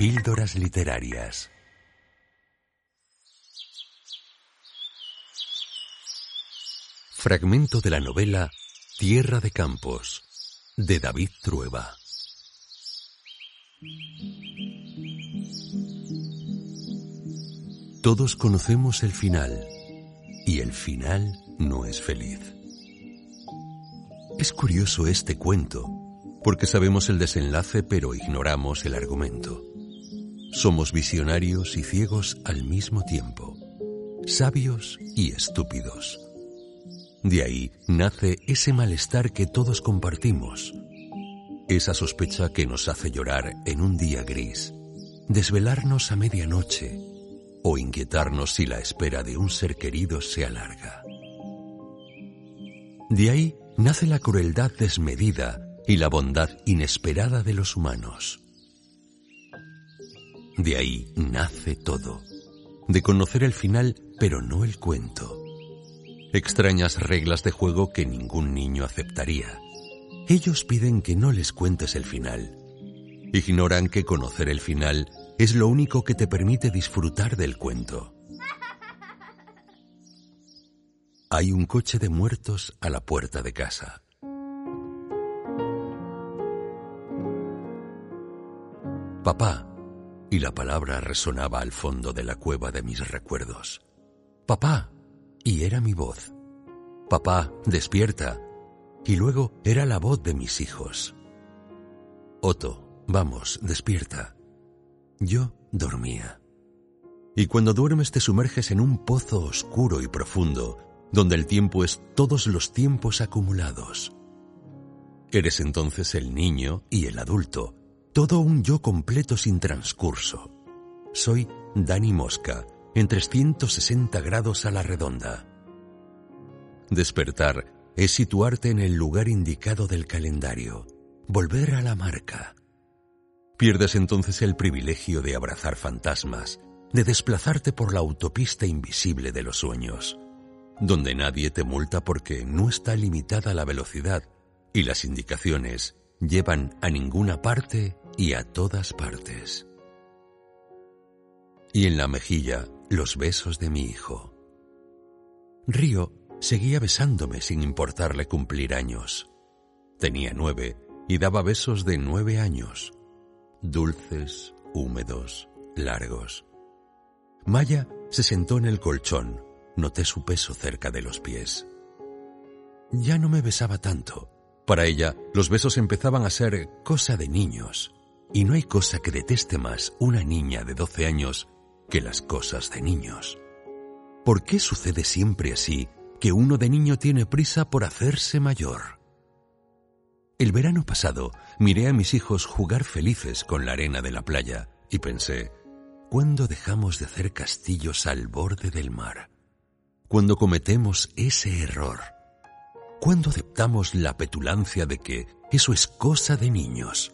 Píldoras Literarias. Fragmento de la novela Tierra de Campos, de David Trueba. Todos conocemos el final, y el final no es feliz. Es curioso este cuento, porque sabemos el desenlace pero ignoramos el argumento. Somos visionarios y ciegos al mismo tiempo, sabios y estúpidos. De ahí nace ese malestar que todos compartimos, esa sospecha que nos hace llorar en un día gris, desvelarnos a medianoche o inquietarnos si la espera de un ser querido se alarga. De ahí nace la crueldad desmedida y la bondad inesperada de los humanos. De ahí nace todo, de conocer el final pero no el cuento. Extrañas reglas de juego que ningún niño aceptaría. Ellos piden que no les cuentes el final. Ignoran que conocer el final es lo único que te permite disfrutar del cuento. Hay un coche de muertos a la puerta de casa. Papá, y la palabra resonaba al fondo de la cueva de mis recuerdos. Papá, y era mi voz. Papá, despierta. Y luego era la voz de mis hijos. Otto, vamos, despierta. Yo dormía. Y cuando duermes te sumerges en un pozo oscuro y profundo, donde el tiempo es todos los tiempos acumulados. Eres entonces el niño y el adulto, todo un yo completo sin transcurso. Soy Dani Mosca, en 360 grados a la redonda. Despertar es situarte en el lugar indicado del calendario, volver a la marca. Pierdes entonces el privilegio de abrazar fantasmas, de desplazarte por la autopista invisible de los sueños, donde nadie te multa porque no está limitada la velocidad y las indicaciones llevan a ninguna parte y a todas partes. Y en la mejilla los besos de mi hijo. Río seguía besándome sin importarle cumplir años. Tenía nueve y daba besos de nueve años, dulces, húmedos, largos. Maya se sentó en el colchón, noté su peso cerca de los pies. Ya no me besaba tanto. Para ella, los besos empezaban a ser cosa de niños. Y no hay cosa que deteste más una niña de 12 años que las cosas de niños. ¿Por qué sucede siempre así que uno de niño tiene prisa por hacerse mayor? El verano pasado miré a mis hijos jugar felices con la arena de la playa y pensé, ¿cuándo dejamos de hacer castillos al borde del mar? Cuando cometemos ese error? ¿Cuándo aceptamos la petulancia de que eso es cosa de niños?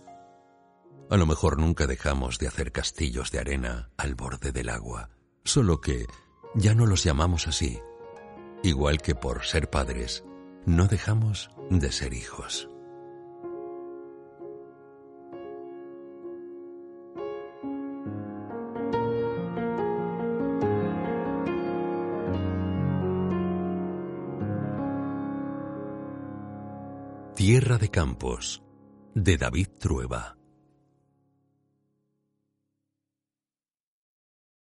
A lo mejor nunca dejamos de hacer castillos de arena al borde del agua, solo que ya no los llamamos así, igual que por ser padres, no dejamos de ser hijos. Tierra de Campos, de David Trueba.